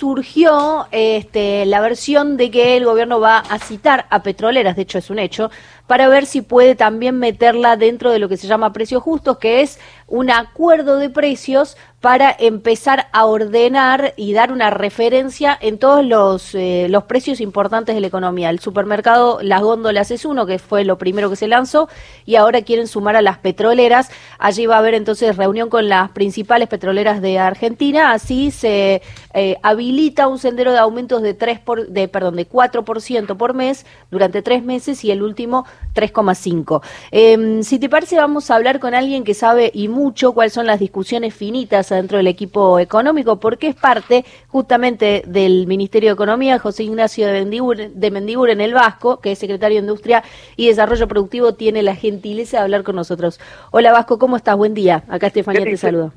surgió este, la versión de que el gobierno va a citar a petroleras, de hecho es un hecho, para ver si puede también meterla dentro de lo que se llama precios justos, que es un acuerdo de precios para empezar a ordenar y dar una referencia en todos los, eh, los precios importantes de la economía. El supermercado Las Góndolas es uno, que fue lo primero que se lanzó, y ahora quieren sumar a las petroleras. Allí va a haber entonces reunión con las principales petroleras de Argentina, así se eh, habilita un sendero de aumentos de, 3 por, de, perdón, de 4% por mes durante tres meses y el último 3,5. Em, si te parece, vamos a hablar con alguien que sabe y mucho cuáles son las discusiones finitas dentro del equipo económico, porque es parte justamente del Ministerio de Economía, José Ignacio de Mendibur, en el Vasco, que es secretario de Industria y Desarrollo Productivo, tiene la gentileza de hablar con nosotros. Hola Vasco, ¿cómo estás? Buen día. Acá Estefanía te saluda.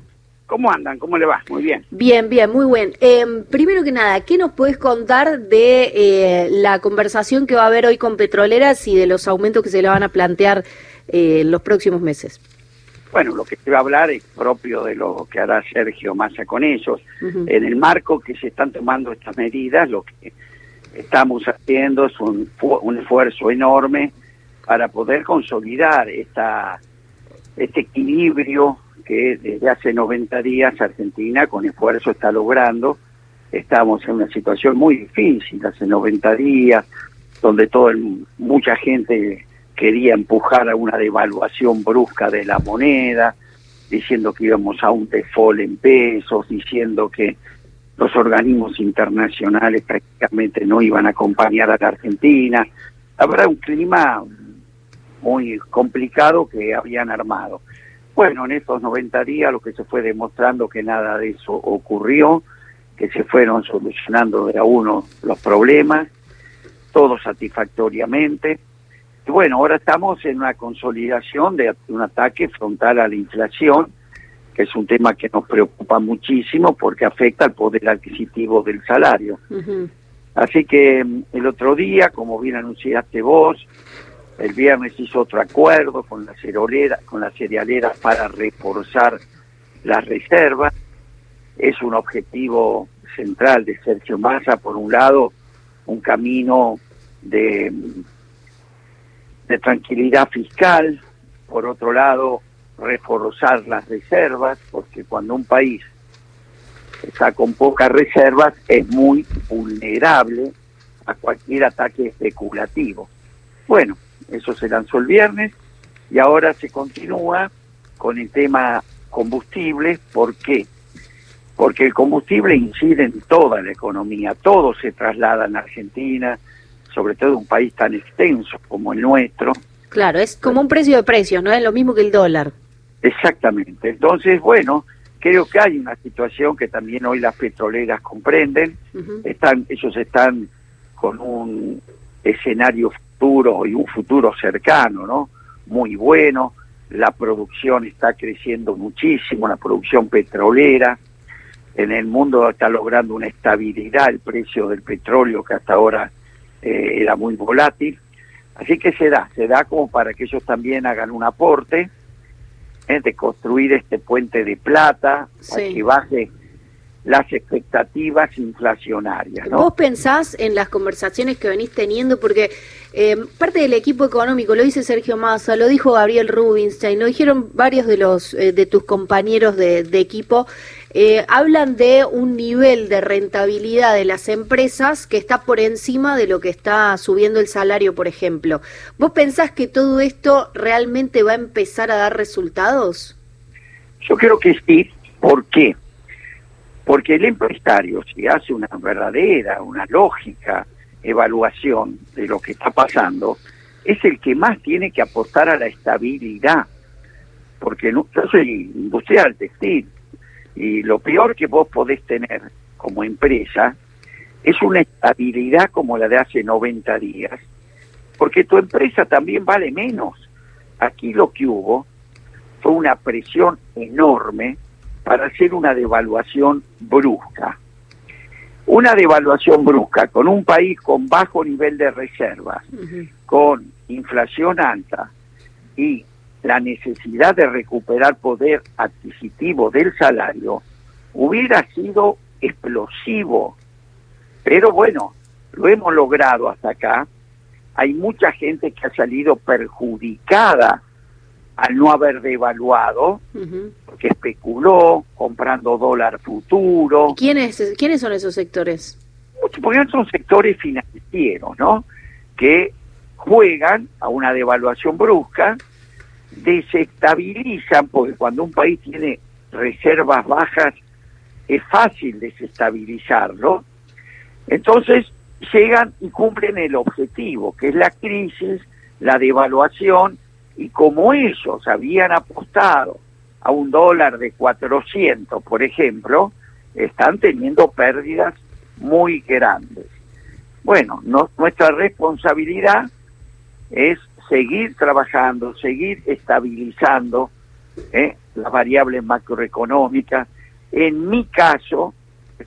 ¿Cómo andan? ¿Cómo le va? Muy bien. Bien, bien, muy bien. Em, primero que nada, ¿qué nos puedes contar de eh, la conversación que va a haber hoy con petroleras y de los aumentos que se le van a plantear eh, en los próximos meses? Bueno, lo que se va a hablar es propio de lo que hará Sergio Massa con ellos. En el marco que se están tomando estas medidas, lo que estamos haciendo es un, un esfuerzo enorme para poder consolidar esta, este equilibrio que desde hace 90 días Argentina con esfuerzo está logrando. Estamos en una situación muy difícil hace 90 días, donde todo mucha gente quería empujar a una devaluación brusca de la moneda, diciendo que íbamos a un default en pesos, diciendo que los organismos internacionales prácticamente no iban a acompañar a la Argentina. Habrá un clima muy complicado que habían armado. Bueno, en estos 90 días lo que se fue demostrando que nada de eso ocurrió, que se fueron solucionando de a uno los problemas, todo satisfactoriamente. Y bueno, ahora estamos en una consolidación de un ataque frontal a la inflación, que es un tema que nos preocupa muchísimo porque afecta al poder adquisitivo del salario. Así que mm, el otro día, como bien anunciaste vos, el viernes hizo otro acuerdo con la cerealera, con la cerealera para reforzar las reservas. Es un objetivo central de Sergio Massa, por un lado, un camino de mm, de tranquilidad fiscal, por otro lado, reforzar las reservas, porque cuando un país está con pocas reservas es muy vulnerable a cualquier ataque especulativo. Bueno, eso se lanzó el viernes y ahora se continúa con el tema combustible. ¿Por qué? Porque el combustible incide en toda la economía, todo se traslada en Argentina, sobre todo un país tan extenso como el nuestro. Claro, es como un precio de precios, no es lo mismo que el dólar. Exactamente. Entonces, bueno, creo que hay una situación que también hoy las petroleras comprenden. Están, ellos están con un escenario futuro y un futuro cercano, ¿no? Muy bueno. La producción está creciendo muchísimo, la producción petrolera. En el mundo está logrando una estabilidad el precio del petróleo que hasta ahora eh, era muy volátil. Así que se da, se da como para que ellos también hagan un aporte eh, de construir este puente de plata, que baje las expectativas inflacionarias. ¿no? ¿Vos pensás en las conversaciones que venís teniendo? Porque eh, parte del equipo económico, lo dice Sergio Massa, lo dijo Gabriel Rubinstein, lo dijeron varios de, los, de tus compañeros de, de equipo, eh, hablan de un nivel de rentabilidad de las empresas que está por encima de lo que está subiendo el salario, por ejemplo. ¿Vos pensás que todo esto realmente va a empezar a dar resultados? Yo creo que sí. ¿Por qué? Porque el empresario, si hace una verdadera, una lógica evaluación de lo que está pasando, es el que más tiene que aportar a la estabilidad. Porque no, yo soy industrial textil, y lo peor que vos podés tener como empresa es una estabilidad como la de hace 90 días, porque tu empresa también vale menos. Aquí lo que hubo fue una presión enorme para hacer una devaluación brusca. Una devaluación brusca con un país con bajo nivel de reservas, con inflación alta y la necesidad de recuperar poder adquisitivo del salario hubiera sido explosivo Pero bueno, lo hemos logrado hasta acá. Hay mucha gente que ha salido perjudicada al no haber devaluado, porque especuló comprando dólar futuro. ¿Quiénes, ¿Quiénes son esos sectores? Porque son sectores financieros, ¿no? Que juegan a una devaluación brusca, desestabilizan, porque cuando un país tiene reservas bajas es fácil desestabilizarlo, entonces llegan y cumplen el objetivo, que es la crisis, la devaluación, y como ellos habían apostado a un dólar de 400, por ejemplo, están teniendo pérdidas muy grandes. Bueno, nuestra responsabilidad es seguir trabajando, seguir estabilizando ¿eh? las variables macroeconómicas. En mi caso,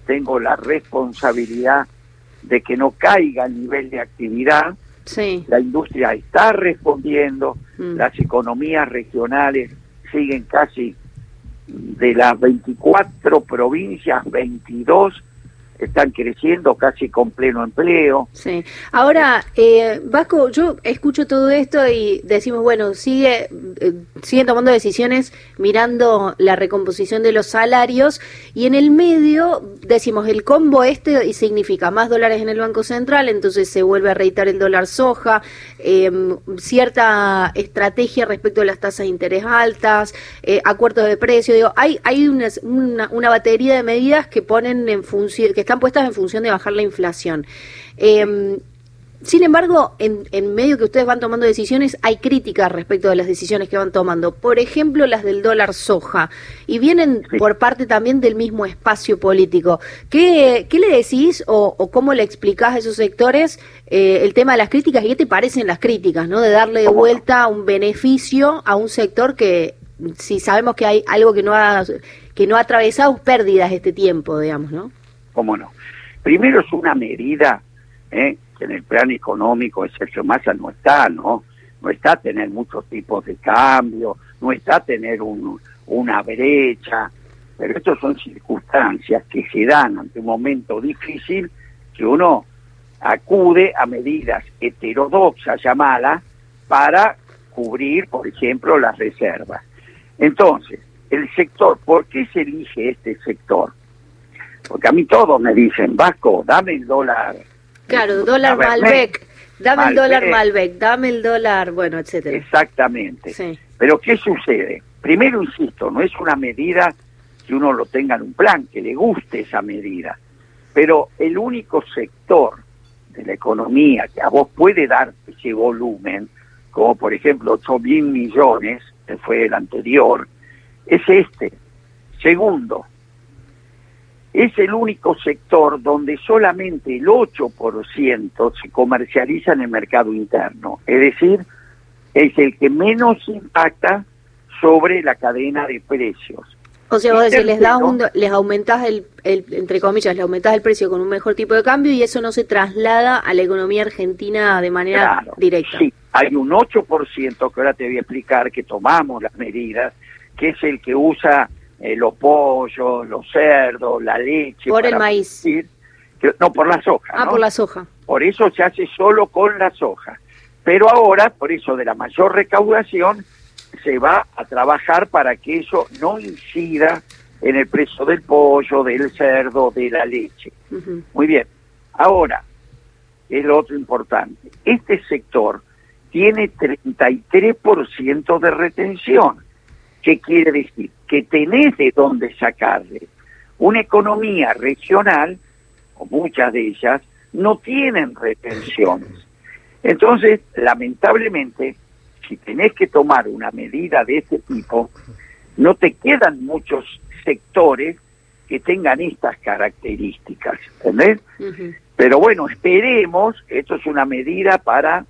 tengo la responsabilidad de que no caiga el nivel de actividad. Sí. La industria está respondiendo, mm. las economías regionales siguen casi de las 24 provincias, 22 están creciendo casi con pleno empleo. Sí. Ahora, eh, Vasco, yo escucho todo esto y decimos, bueno, sigue, eh, siguen tomando decisiones mirando la recomposición de los salarios y en el medio decimos el combo este significa más dólares en el Banco Central, entonces se vuelve a reitar el dólar soja, em, cierta estrategia respecto a las tasas de interés altas, eh, acuerdos de precio, digo, hay, hay una, una, batería de medidas que ponen en función, que están puestas en función de bajar la inflación. Em, sin embargo, en, en, medio que ustedes van tomando decisiones, hay críticas respecto de las decisiones que van tomando. Por ejemplo, las del dólar soja. Y vienen por parte también del mismo espacio político. ¿Qué, qué le decís o, cómo le explicás a esos sectores eh, el tema de las críticas? ¿Y qué te parecen las críticas, no? De darle de vuelta un beneficio a un sector que, si sabemos que hay algo que no ha, que no ha atravesado pérdidas este tiempo, digamos, ¿no? Cómo no. Primero es una medida ¿eh? que en el plan económico de Sergio Massa no está, ¿no? No está tener muchos tipos de cambio, no está tener un, una brecha, pero estas son circunstancias que se dan ante un momento difícil que uno acude a medidas heterodoxas llamadas para cubrir, por ejemplo, las reservas. Entonces, el sector, ¿por qué se elige este sector? Porque a mí todos me dicen, Vasco, dame el dólar. Claro, dólar Malbec, dame el dólar Malbec, dame el dólar, bueno, etcétera. Exactamente. Pero ¿qué sucede? Primero, insisto, no es una medida que uno lo tenga en un plan, que le guste esa medida. Pero el único sector de la economía que a vos puede dar ese volumen, como por ejemplo 8 mil millones, que fue el anterior, es este. Segundo, es el único sector donde solamente el 8% se comercializa en el mercado interno, es decir, es el que menos impacta sobre la cadena de precios. O sea, vos decís, les, da un, les aumentás el, entre comillas, le aumentás el precio con un mejor tipo de cambio y eso no se traslada a la economía argentina de manera directa. Sí, hay un 8% que ahora te voy a explicar que tomamos las medidas, que es el que usa eh, los pollos, los cerdos, la leche. Por el maíz. no, por la soja. Ah, por la soja. Por eso se hace solo con la soja. Pero ahora, por eso de la mayor recaudación, se va a trabajar para que eso no incida en el precio del pollo, del cerdo, de la leche. Muy bien. Ahora, el otro importante. Este sector tiene 33% de retención. ¿Qué quiere decir? Que tenés de dónde sacarle. Una economía regional, o muchas de ellas, no tienen retenciones. Entonces, lamentablemente, si tenés que tomar una medida de este tipo, no te quedan muchos sectores que tengan estas características, ¿entendés? Pero bueno, esperemos, esto es una medida para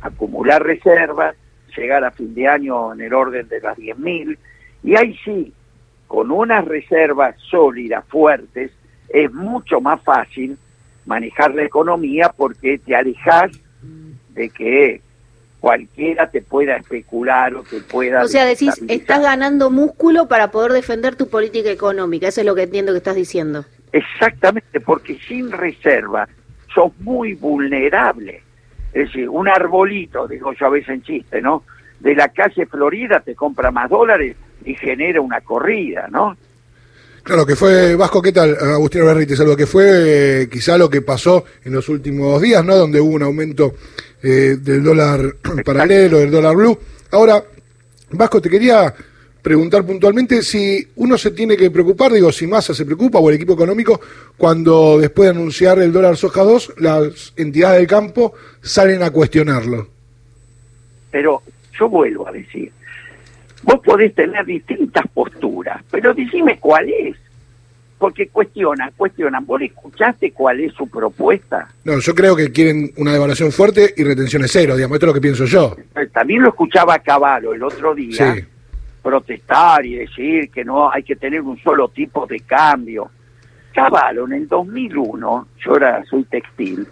acumular reservas, llegar a fin de año en el orden de las 10.000, y ahí sí, con unas reservas sólidas, fuertes, es mucho más fácil manejar la economía porque te alejas de que cualquiera te pueda especular o te pueda... O sea, decís, estás ganando músculo para poder defender tu política económica, eso es lo que entiendo que estás diciendo. Exactamente, porque sin reserva sos muy vulnerable. Es decir, un arbolito, digo yo a veces en chiste, ¿no? De la calle Florida te compra más dólares y genera una corrida, ¿no? Claro, que fue, Vasco, ¿qué tal? Agustín Berri te saludo, que fue eh, quizá lo que pasó en los últimos días, ¿no? Donde hubo un aumento eh, del dólar paralelo, del dólar blue. Ahora, Vasco, te quería preguntar puntualmente si uno se tiene que preocupar, digo, si Massa se preocupa o el equipo económico, cuando después de anunciar el dólar soja 2, las entidades del campo salen a cuestionarlo. Pero yo vuelvo a decir, vos podés tener distintas posturas, pero decime cuál es. Porque cuestionan, cuestionan. ¿Vos escuchaste cuál es su propuesta? No, yo creo que quieren una devaluación fuerte y retenciones cero, digamos, esto es lo que pienso yo. También lo escuchaba Caballo el otro día. Sí protestar y decir que no hay que tener un solo tipo de cambio. Caballo en el 2001, yo ahora soy textil,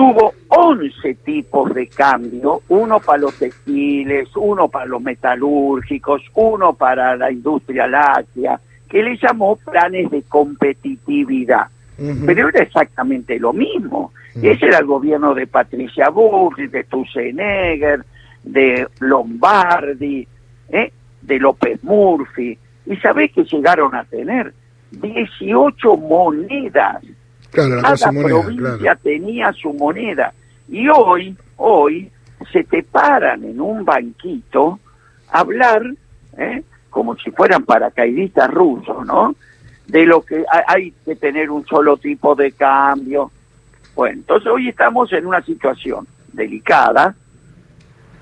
tuvo 11 tipos de cambio, uno para los textiles, uno para los metalúrgicos, uno para la industria láctea, que le llamó planes de competitividad. Pero era exactamente lo mismo. Ese era el gobierno de Patricia Bullrich, de Tusenegger, de Lombardi, ¿eh? de López Murphy. ¿Y sabés que llegaron a tener? 18 monedas. Cada provincia tenía su moneda. Y hoy, hoy, se te paran en un banquito a hablar, ¿eh? como si fueran paracaidistas rusos, ¿no? De lo que hay que tener un solo tipo de cambio. Bueno, entonces hoy estamos en una situación delicada.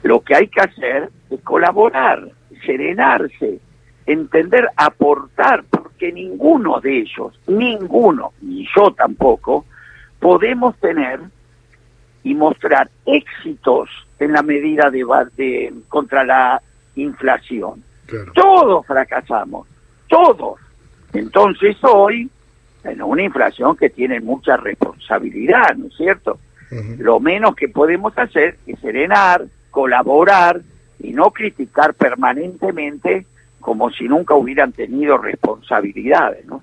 Lo que hay que hacer es colaborar serenarse, entender, aportar, porque ninguno de ellos, ninguno, ni yo tampoco, podemos tener y mostrar éxitos en la medida de, de contra la inflación. Todos fracasamos, todos. Entonces hoy, en una inflación que tiene mucha responsabilidad, ¿no es cierto? Lo menos que podemos hacer es serenar, colaborar, y no criticar permanentemente como si nunca hubieran tenido responsabilidades, ¿no?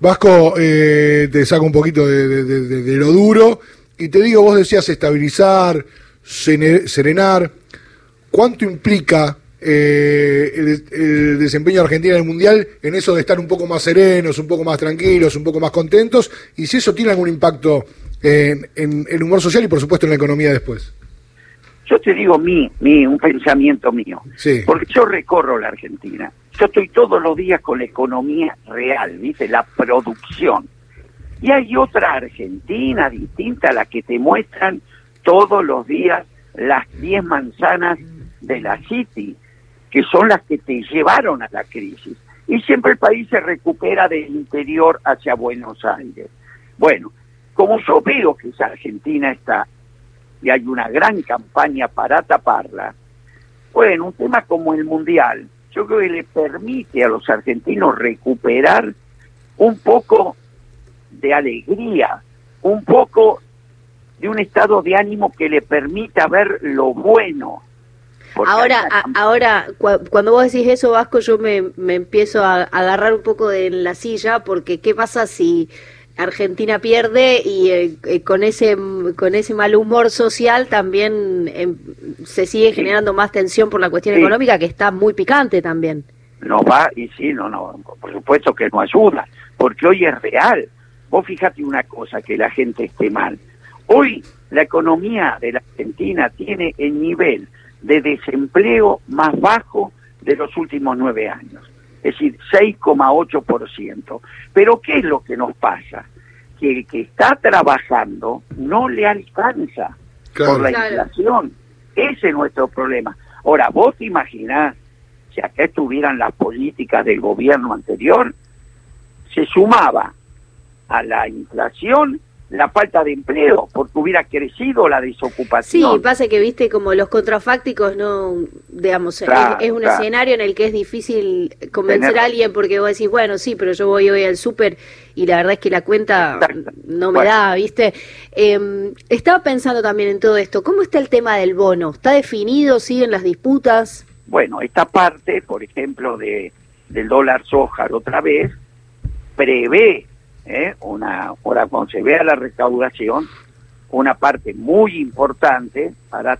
Vasco, eh, te saco un poquito de, lo duro y te digo, vos decías estabilizar, serenar, ¿cuánto implica eh, el, desempeño de Argentina en el Mundial en eso de estar un poco más serenos, un poco más tranquilos, un poco más contentos? Y si eso tiene algún impacto en el humor social y por supuesto en la economía después. Yo te digo mi, mi, un pensamiento mío, porque yo recorro la Argentina, yo estoy todos los días con la economía real, ¿viste? La producción. Y hay otra Argentina distinta a la que te muestran todos los días las 10 manzanas de la City, que son las que te llevaron a la crisis. Y siempre el país se recupera del interior hacia Buenos Aires. Bueno, como yo veo que esa Argentina está y hay una gran campaña para taparla, bueno, un tema como el Mundial, yo creo que le permite a los argentinos recuperar un poco de alegría, un poco de un estado de ánimo que le permita ver lo bueno. ahora, ahora cuando vos decís eso, Vasco, yo me, me empiezo a agarrar un poco de la silla, porque ¿qué pasa si Argentina pierde y eh, eh, con ese con ese mal humor social también em, se sigue generando más tensión por la cuestión económica que está muy picante también. No va y sí, no, no, por supuesto que no ayuda, porque hoy es real. Vos fíjate una cosa, que la gente esté mal. Hoy la economía de la Argentina tiene el nivel de desempleo más bajo de los últimos nueve años es decir, 6,8%. Pero ¿qué es lo que nos pasa? Que el que está trabajando no le alcanza por la inflación. Ese es nuestro problema. Ahora, vos te imaginás, si acá estuvieran las políticas del gobierno anterior, se sumaba a la inflación la falta de empleo, porque hubiera crecido la desocupación. Sí, pasa que, viste, como los contrafácticos, no, digamos, es, un escenario en el que es difícil convencer a alguien porque vos decís, bueno, sí, pero yo voy hoy al súper y la verdad es que la cuenta no me da, viste. Eh, estaba pensando también en todo esto, ¿cómo está el tema del bono? ¿Está definido? ¿Siguen las disputas? Bueno, esta parte, por ejemplo, de del dólar soja otra vez, prevé ¿eh? una, ahora cuando se vea la recaudación, una parte muy importante para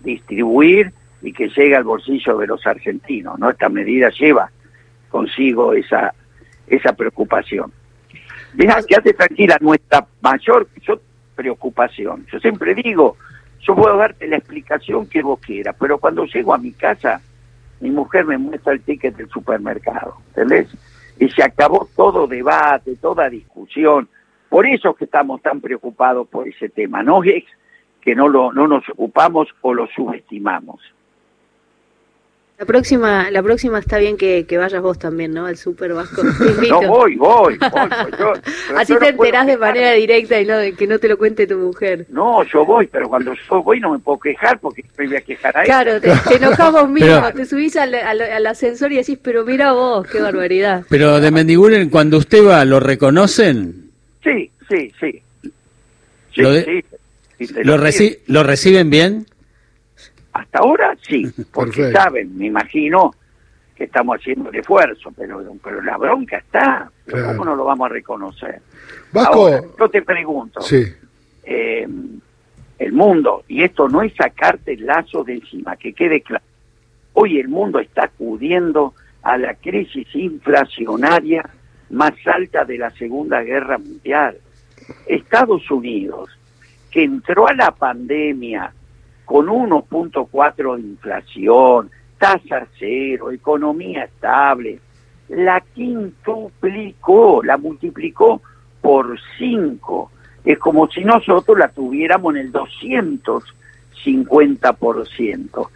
distribuir y que llegue al bolsillo de los argentinos. ¿no? Esta medida lleva consigo esa, esa preocupación. Mira, quédate tranquila, nuestra mayor preocupación. Yo siempre digo, yo puedo darte la explicación que vos quieras, pero cuando llego a mi casa, mi mujer me muestra el ticket del supermercado, ¿entendés? Y se acabó todo debate, toda discusión. Por eso es que estamos tan preocupados por ese tema. No es que no, lo, no nos ocupamos o lo subestimamos. La próxima, la próxima está bien que, vayas vos también, ¿no? Al Super Vasco. no, voy, voy. Así te enterás de manera directa y no de que no te lo cuente tu mujer. No, yo voy, pero cuando yo voy no me puedo quejar porque me voy a quejar a Claro, te, enojamos mismo, te subís al, al, ascensor y decís, pero mira vos, qué barbaridad. Pero de Mendiguren, cuando usted va, ¿lo reconocen? Sí, sí, sí. ¿Lo, ¿Lo, ¿Lo reciben bien? Hasta ahora sí, porque saben, me imagino que estamos haciendo el esfuerzo, pero, pero la bronca está. ¿Cómo no lo vamos a reconocer? Vasco, yo te pregunto, sí. Eh, el mundo, y esto no es sacarte el lazo de encima, que quede claro. Hoy el mundo está acudiendo a la crisis inflacionaria más alta de la Segunda Guerra Mundial. Estados Unidos, que entró a la pandemia con 1.4 de inflación, tasa cero, economía estable, la quintuplicó, la multiplicó por 5. Es como si nosotros la tuviéramos en el 250%,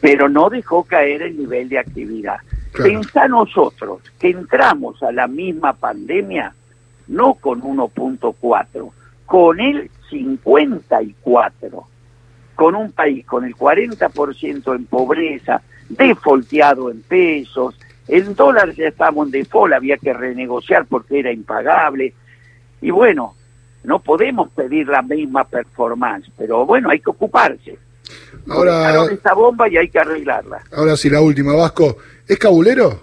pero no dejó caer el nivel de actividad. Pensa nosotros que entramos a la misma pandemia no con 1.4, con el 54 con un país con el 40% en pobreza, defolteado en pesos, el dólar ya estamos en default, había que renegociar porque era impagable. Y bueno, no podemos pedir la misma performance, pero bueno, hay que ocuparse. Ahora esta bomba y hay que arreglarla. Ahora sí, la última, Vasco. ¿Es cabulero?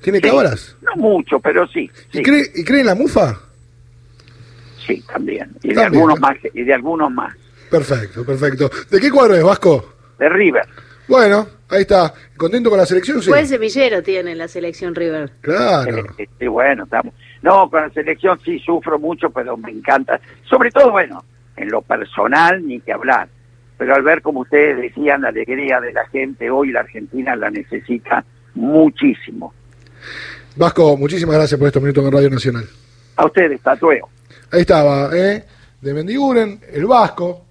¿Tiene cabras? No mucho, pero sí. ¿Y, cree, ¿Y cree en la mufa? Sí, también. Y de algunos más. Y de algunos más. Perfecto, perfecto. ¿De qué cuadro es, Vasco? De River. Bueno, ahí está. ¿Contento con la selección? Sí. Buen semillero tiene la selección River. Claro. Sí, bueno, estamos. No, con la selección sí sufro mucho, pero me encanta. Sobre todo, bueno, en lo personal ni que hablar. Pero al ver, como ustedes decían, la alegría de la gente, hoy la Argentina la necesita muchísimo. Vasco, muchísimas gracias por estos minutos en Radio Nacional. A ustedes, tatueo. Ahí estaba, ¿eh? De Mendiguren, el Vasco,